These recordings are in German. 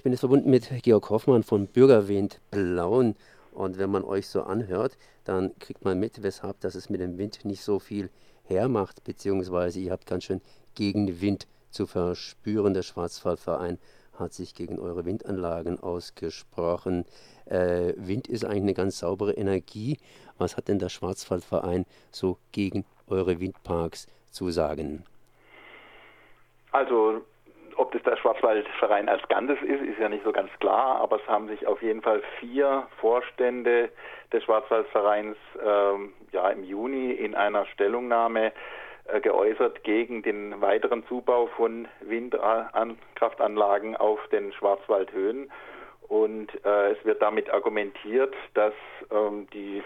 Ich bin jetzt verbunden mit Georg Hoffmann von Bürgerwind Blauen. Und wenn man euch so anhört, dann kriegt man mit, weshalb dass es mit dem Wind nicht so viel hermacht, beziehungsweise ihr habt ganz schön gegen Wind zu verspüren. Der Schwarzwaldverein hat sich gegen eure Windanlagen ausgesprochen. Äh, Wind ist eigentlich eine ganz saubere Energie. Was hat denn der Schwarzwaldverein so gegen eure Windparks zu sagen? Also ob das der Schwarzwaldverein als Ganzes ist, ist ja nicht so ganz klar, aber es haben sich auf jeden Fall vier Vorstände des Schwarzwaldvereins ähm, ja, im Juni in einer Stellungnahme äh, geäußert gegen den weiteren Zubau von Windkraftanlagen auf den Schwarzwaldhöhen. Und äh, es wird damit argumentiert, dass ähm, die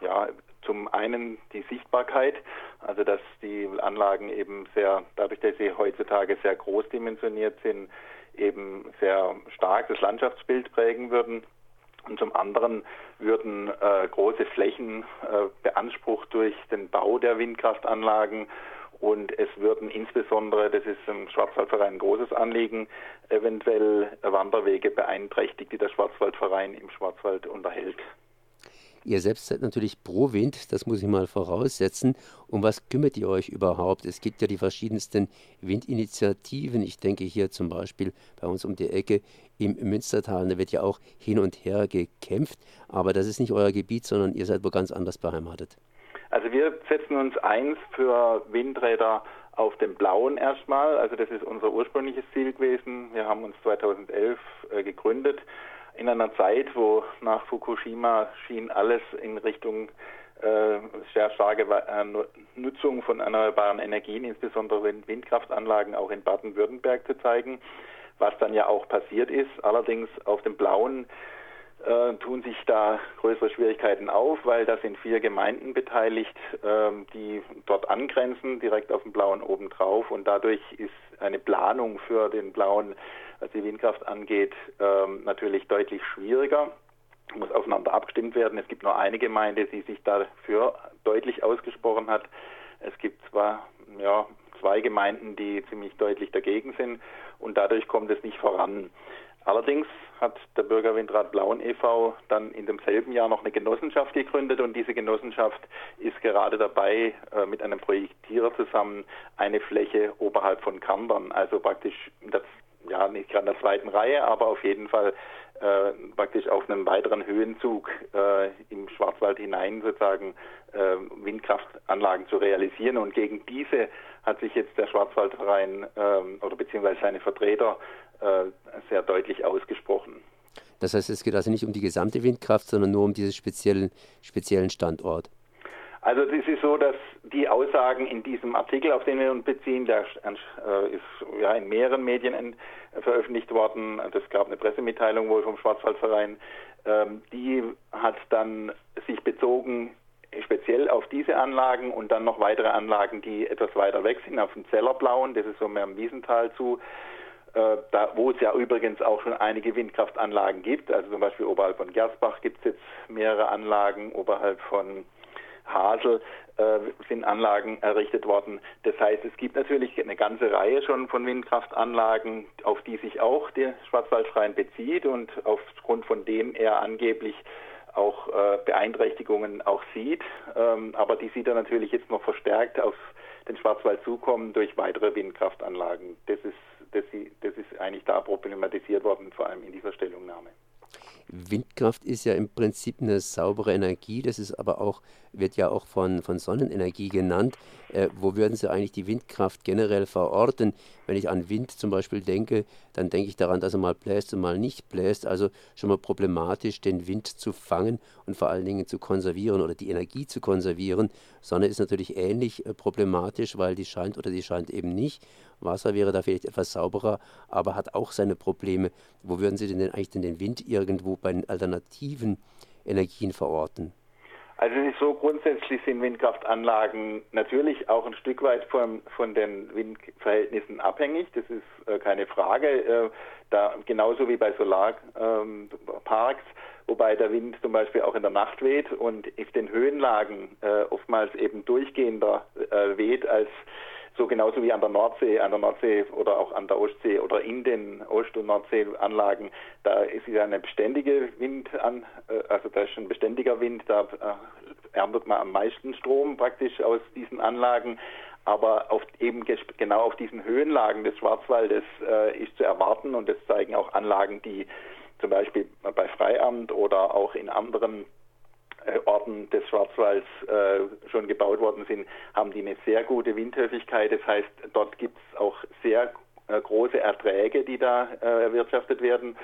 ja, zum einen die Sichtbarkeit, also dass die Anlagen eben sehr, dadurch, dass sie heutzutage sehr groß dimensioniert sind, eben sehr stark das Landschaftsbild prägen würden. Und zum anderen würden äh, große Flächen äh, beansprucht durch den Bau der Windkraftanlagen und es würden insbesondere, das ist im Schwarzwaldverein ein großes Anliegen, eventuell Wanderwege beeinträchtigt, die der Schwarzwaldverein im Schwarzwald unterhält. Ihr selbst seid natürlich pro Wind, das muss ich mal voraussetzen. Um was kümmert ihr euch überhaupt? Es gibt ja die verschiedensten Windinitiativen. Ich denke hier zum Beispiel bei uns um die Ecke im Münstertal, da wird ja auch hin und her gekämpft. Aber das ist nicht euer Gebiet, sondern ihr seid wo ganz anders beheimatet. Also wir setzen uns ein für Windräder auf dem Blauen erstmal. Also das ist unser ursprüngliches Ziel gewesen. Wir haben uns 2011 äh, gegründet in einer Zeit, wo nach Fukushima schien alles in Richtung äh, sehr starke äh, Nutzung von erneuerbaren Energien, insbesondere Windkraftanlagen auch in Baden-Württemberg zu zeigen, was dann ja auch passiert ist. Allerdings auf dem Blauen äh, tun sich da größere Schwierigkeiten auf, weil da sind vier Gemeinden beteiligt, äh, die dort angrenzen, direkt auf dem Blauen obendrauf und dadurch ist eine Planung für den Blauen was die Windkraft angeht, ähm, natürlich deutlich schwieriger. Muss aufeinander abgestimmt werden. Es gibt nur eine Gemeinde, die sich dafür deutlich ausgesprochen hat. Es gibt zwar ja, zwei Gemeinden, die ziemlich deutlich dagegen sind und dadurch kommt es nicht voran. Allerdings hat der Bürgerwindrat Blauen e.V. dann in demselben Jahr noch eine Genossenschaft gegründet und diese Genossenschaft ist gerade dabei, äh, mit einem Projektierer zusammen eine Fläche oberhalb von Kandern, also praktisch das ja nicht gerade in der zweiten Reihe, aber auf jeden Fall äh, praktisch auf einem weiteren Höhenzug äh, im Schwarzwald hinein sozusagen äh, Windkraftanlagen zu realisieren. Und gegen diese hat sich jetzt der Schwarzwaldverein ähm, oder beziehungsweise seine Vertreter äh, sehr deutlich ausgesprochen. Das heißt, es geht also nicht um die gesamte Windkraft, sondern nur um diesen speziellen, speziellen Standort. Also es ist so, dass die Aussagen in diesem Artikel, auf den wir uns beziehen, der äh, ist ja in mehreren Medien äh, veröffentlicht worden. Es gab eine Pressemitteilung wohl vom Schwarzwaldverein. Ähm, die hat dann sich bezogen speziell auf diese Anlagen und dann noch weitere Anlagen, die etwas weiter weg sind, auf dem Zellerblauen, das ist so mehr am Wiesental zu, äh, da, wo es ja übrigens auch schon einige Windkraftanlagen gibt. Also zum Beispiel oberhalb von Gersbach gibt es jetzt mehrere Anlagen, oberhalb von Hasel äh, sind Anlagen errichtet worden. Das heißt, es gibt natürlich eine ganze Reihe schon von Windkraftanlagen, auf die sich auch der Schwarzwaldverein bezieht und aufgrund von dem er angeblich auch äh, Beeinträchtigungen auch sieht. Ähm, aber die sieht er natürlich jetzt noch verstärkt auf den Schwarzwald zukommen durch weitere Windkraftanlagen. Das ist, das ist eigentlich da problematisiert worden, vor allem in dieser Stellungnahme. Windkraft ist ja im Prinzip eine saubere Energie, das ist aber auch, wird ja auch von, von Sonnenenergie genannt. Äh, wo würden Sie eigentlich die Windkraft generell verorten? Wenn ich an Wind zum Beispiel denke, dann denke ich daran, dass er mal bläst und mal nicht bläst. Also schon mal problematisch, den Wind zu fangen und vor allen Dingen zu konservieren oder die Energie zu konservieren. Sonne ist natürlich ähnlich äh, problematisch, weil die scheint oder die scheint eben nicht. Wasser wäre da vielleicht etwas sauberer, aber hat auch seine Probleme. Wo würden Sie denn eigentlich denn den Wind irgendwo bei den alternativen Energien verorten? Also es ist so, grundsätzlich sind Windkraftanlagen natürlich auch ein Stück weit von, von den Windverhältnissen abhängig, das ist äh, keine Frage. Äh, da, genauso wie bei Solarparks, ähm, wobei der Wind zum Beispiel auch in der Nacht weht und auf den Höhenlagen äh, oftmals eben durchgehender äh, weht als so genauso wie an der Nordsee, an der Nordsee oder auch an der Ostsee oder in den Ost- und Nordseeanlagen, da ist ja eine beständige Wind an, äh, also da ist ein beständiger Wind, da äh, erntet man am meisten Strom praktisch aus diesen Anlagen. Aber auf, eben genau auf diesen Höhenlagen des Schwarzwaldes äh, ist zu erwarten und das zeigen auch Anlagen, die zum Beispiel bei Freiamt oder auch in anderen Orten des Schwarzwalds äh, schon gebaut worden sind, haben die eine sehr gute Windhöfigkeit. Das heißt, dort gibt es auch sehr äh, große Erträge, die da äh, erwirtschaftet werden.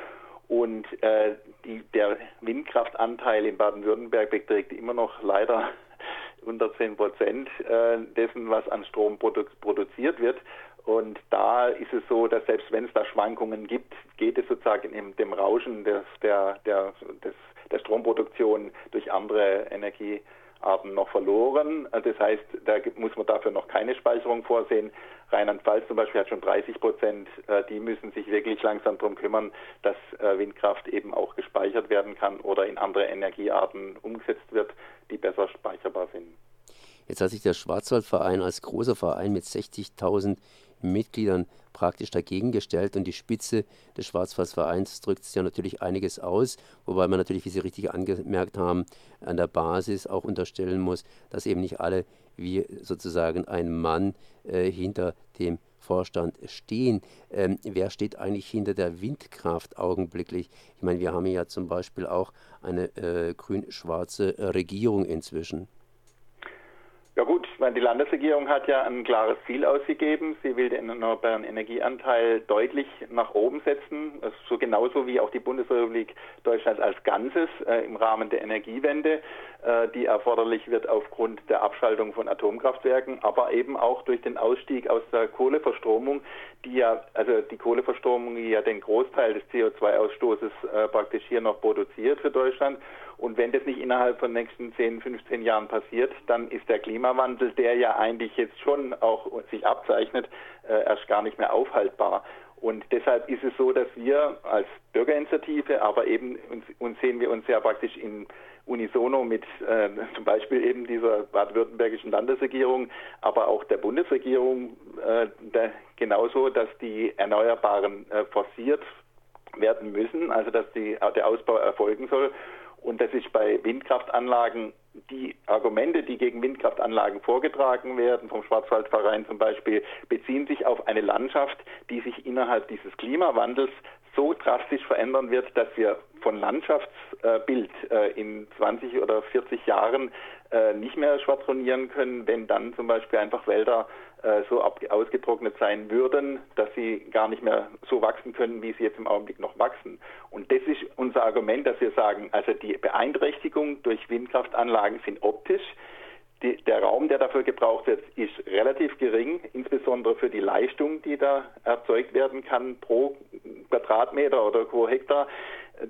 Und äh, die, der Windkraftanteil in Baden-Württemberg beträgt immer noch leider unter 10 Prozent äh, dessen, was an Strom produ produziert wird. Und da ist es so, dass selbst wenn es da Schwankungen gibt, geht es sozusagen in dem Rauschen des, der, der, des, der Stromproduktion durch andere Energiearten noch verloren. Das heißt, da muss man dafür noch keine Speicherung vorsehen. Rheinland-Pfalz zum Beispiel hat schon 30 Prozent. Äh, die müssen sich wirklich langsam darum kümmern, dass äh, Windkraft eben auch gespeichert werden kann oder in andere Energiearten umgesetzt wird, die besser speicherbar sind. Jetzt hat sich der Schwarzwaldverein als großer Verein mit 60.000 Mitgliedern praktisch dagegen gestellt und die Spitze des Schwarzwaldvereins drückt ja natürlich einiges aus, wobei man natürlich, wie Sie richtig angemerkt haben, an der Basis auch unterstellen muss, dass eben nicht alle wie sozusagen ein Mann äh, hinter dem Vorstand stehen. Ähm, wer steht eigentlich hinter der Windkraft augenblicklich? Ich meine, wir haben ja zum Beispiel auch eine äh, grün-schwarze Regierung inzwischen. Ja gut, meine, die Landesregierung hat ja ein klares Ziel ausgegeben. Sie will den erneuerbaren Energieanteil deutlich nach oben setzen, so genauso wie auch die Bundesrepublik Deutschland als Ganzes äh, im Rahmen der Energiewende, äh, die erforderlich wird aufgrund der Abschaltung von Atomkraftwerken, aber eben auch durch den Ausstieg aus der Kohleverstromung, die ja, also die Kohleverstromung, die ja den Großteil des CO2-Ausstoßes äh, praktisch hier noch produziert für Deutschland. Und wenn das nicht innerhalb von nächsten 10, 15 Jahren passiert, dann ist der Klimawandel, der ja eigentlich jetzt schon auch sich abzeichnet, äh, erst gar nicht mehr aufhaltbar. Und deshalb ist es so, dass wir als Bürgerinitiative, aber eben uns, uns sehen wir uns ja praktisch in unisono mit äh, zum Beispiel eben dieser baden-württembergischen Landesregierung, aber auch der Bundesregierung äh, der, genauso, dass die Erneuerbaren äh, forciert werden müssen, also dass die, der Ausbau erfolgen soll. Und das ist bei Windkraftanlagen die Argumente, die gegen Windkraftanlagen vorgetragen werden, vom Schwarzwaldverein zum Beispiel, beziehen sich auf eine Landschaft, die sich innerhalb dieses Klimawandels so drastisch verändern wird, dass wir von Landschaftsbild äh, in 20 oder 40 Jahren äh, nicht mehr schwadronieren können, wenn dann zum Beispiel einfach Wälder so ausgetrocknet sein würden, dass sie gar nicht mehr so wachsen können, wie sie jetzt im Augenblick noch wachsen. Und das ist unser Argument, dass wir sagen, also die Beeinträchtigung durch Windkraftanlagen sind optisch. Die, der Raum, der dafür gebraucht wird, ist relativ gering, insbesondere für die Leistung, die da erzeugt werden kann pro Quadratmeter oder pro Hektar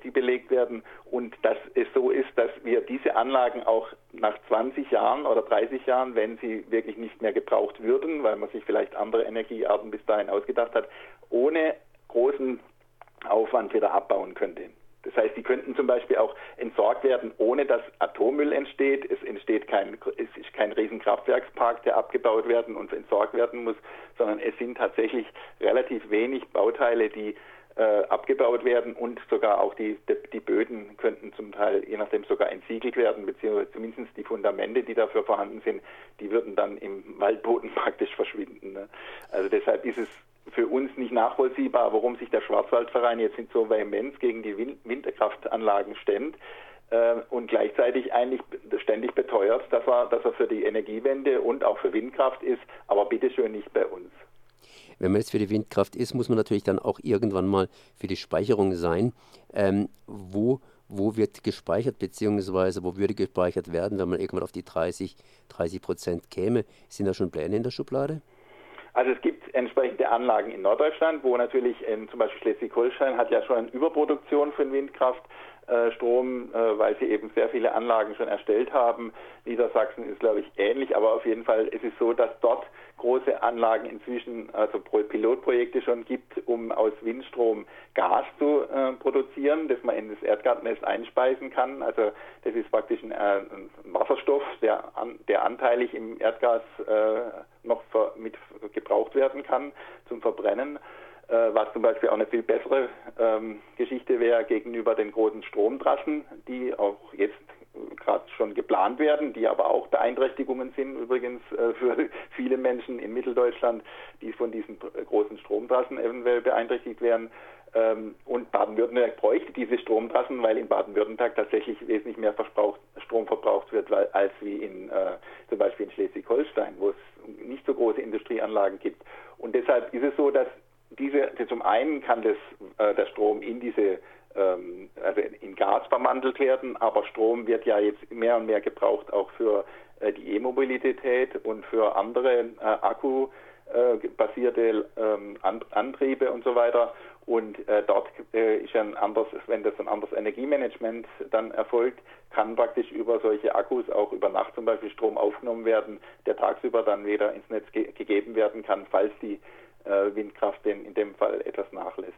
die belegt werden und dass es so ist, dass wir diese Anlagen auch nach 20 Jahren oder 30 Jahren, wenn sie wirklich nicht mehr gebraucht würden, weil man sich vielleicht andere Energiearten bis dahin ausgedacht hat, ohne großen Aufwand wieder abbauen könnte. Das heißt, die könnten zum Beispiel auch entsorgt werden, ohne dass Atommüll entsteht. Es entsteht kein, es ist kein Riesenkraftwerkspark, der abgebaut werden und entsorgt werden muss, sondern es sind tatsächlich relativ wenig Bauteile, die äh, abgebaut werden und sogar auch die, die, Böden könnten zum Teil, je nachdem, sogar entsiegelt werden, beziehungsweise zumindest die Fundamente, die dafür vorhanden sind, die würden dann im Waldboden praktisch verschwinden. Ne? Also deshalb ist es für uns nicht nachvollziehbar, warum sich der Schwarzwaldverein jetzt so vehement gegen die Winterkraftanlagen stemmt äh, und gleichzeitig eigentlich ständig beteuert, dass er, dass er für die Energiewende und auch für Windkraft ist, aber bitteschön nicht bei uns. Wenn man jetzt für die Windkraft ist, muss man natürlich dann auch irgendwann mal für die Speicherung sein. Ähm, wo, wo wird gespeichert, beziehungsweise wo würde gespeichert werden, wenn man irgendwann auf die 30, 30 Prozent käme? Sind da schon Pläne in der Schublade? Also es gibt entsprechende Anlagen in Norddeutschland, wo natürlich in, zum Beispiel Schleswig-Holstein hat ja schon eine Überproduktion von Windkraft. Strom, äh, weil sie eben sehr viele Anlagen schon erstellt haben. Niedersachsen ist, glaube ich, ähnlich, aber auf jeden Fall ist es so, dass dort große Anlagen inzwischen, also Pilotprojekte schon gibt, um aus Windstrom Gas zu äh, produzieren, das man in das Erdgasnetz einspeisen kann. Also das ist praktisch ein, äh, ein Wasserstoff, der, an, der anteilig im Erdgas äh, noch ver, mit gebraucht werden kann zum Verbrennen was zum Beispiel auch eine viel bessere ähm, Geschichte wäre gegenüber den großen Stromtrassen, die auch jetzt gerade schon geplant werden, die aber auch Beeinträchtigungen sind übrigens äh, für viele Menschen in Mitteldeutschland, die von diesen großen Stromtrassen eventuell beeinträchtigt werden. Ähm, und Baden-Württemberg bräuchte diese Stromtrassen, weil in Baden-Württemberg tatsächlich wesentlich mehr Strom verbraucht wird als wie in äh, zum Beispiel in Schleswig-Holstein, wo es nicht so große Industrieanlagen gibt. Und deshalb ist es so, dass diese, zum einen kann das, äh, der Strom in diese ähm, also in Gas verwandelt werden, aber Strom wird ja jetzt mehr und mehr gebraucht auch für äh, die E-Mobilität und für andere äh, akkubasierte ähm, Antriebe und so weiter. Und äh, dort äh, ist ein anderes, wenn das ein anderes Energiemanagement dann erfolgt, kann praktisch über solche Akkus auch über Nacht zum Beispiel Strom aufgenommen werden, der tagsüber dann wieder ins Netz ge gegeben werden kann, falls die äh, Windkraft in, in dem Fall etwas nachlässt.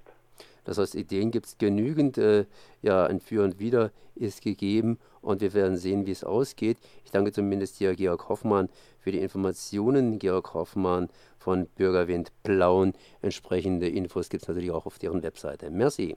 Das heißt, Ideen gibt es genügend. Äh, ja, ein Für und Wider ist gegeben und wir werden sehen, wie es ausgeht. Ich danke zumindest hier Georg Hoffmann für die Informationen. Georg Hoffmann von Bürgerwind Plauen. Entsprechende Infos gibt es natürlich auch auf deren Webseite. Merci.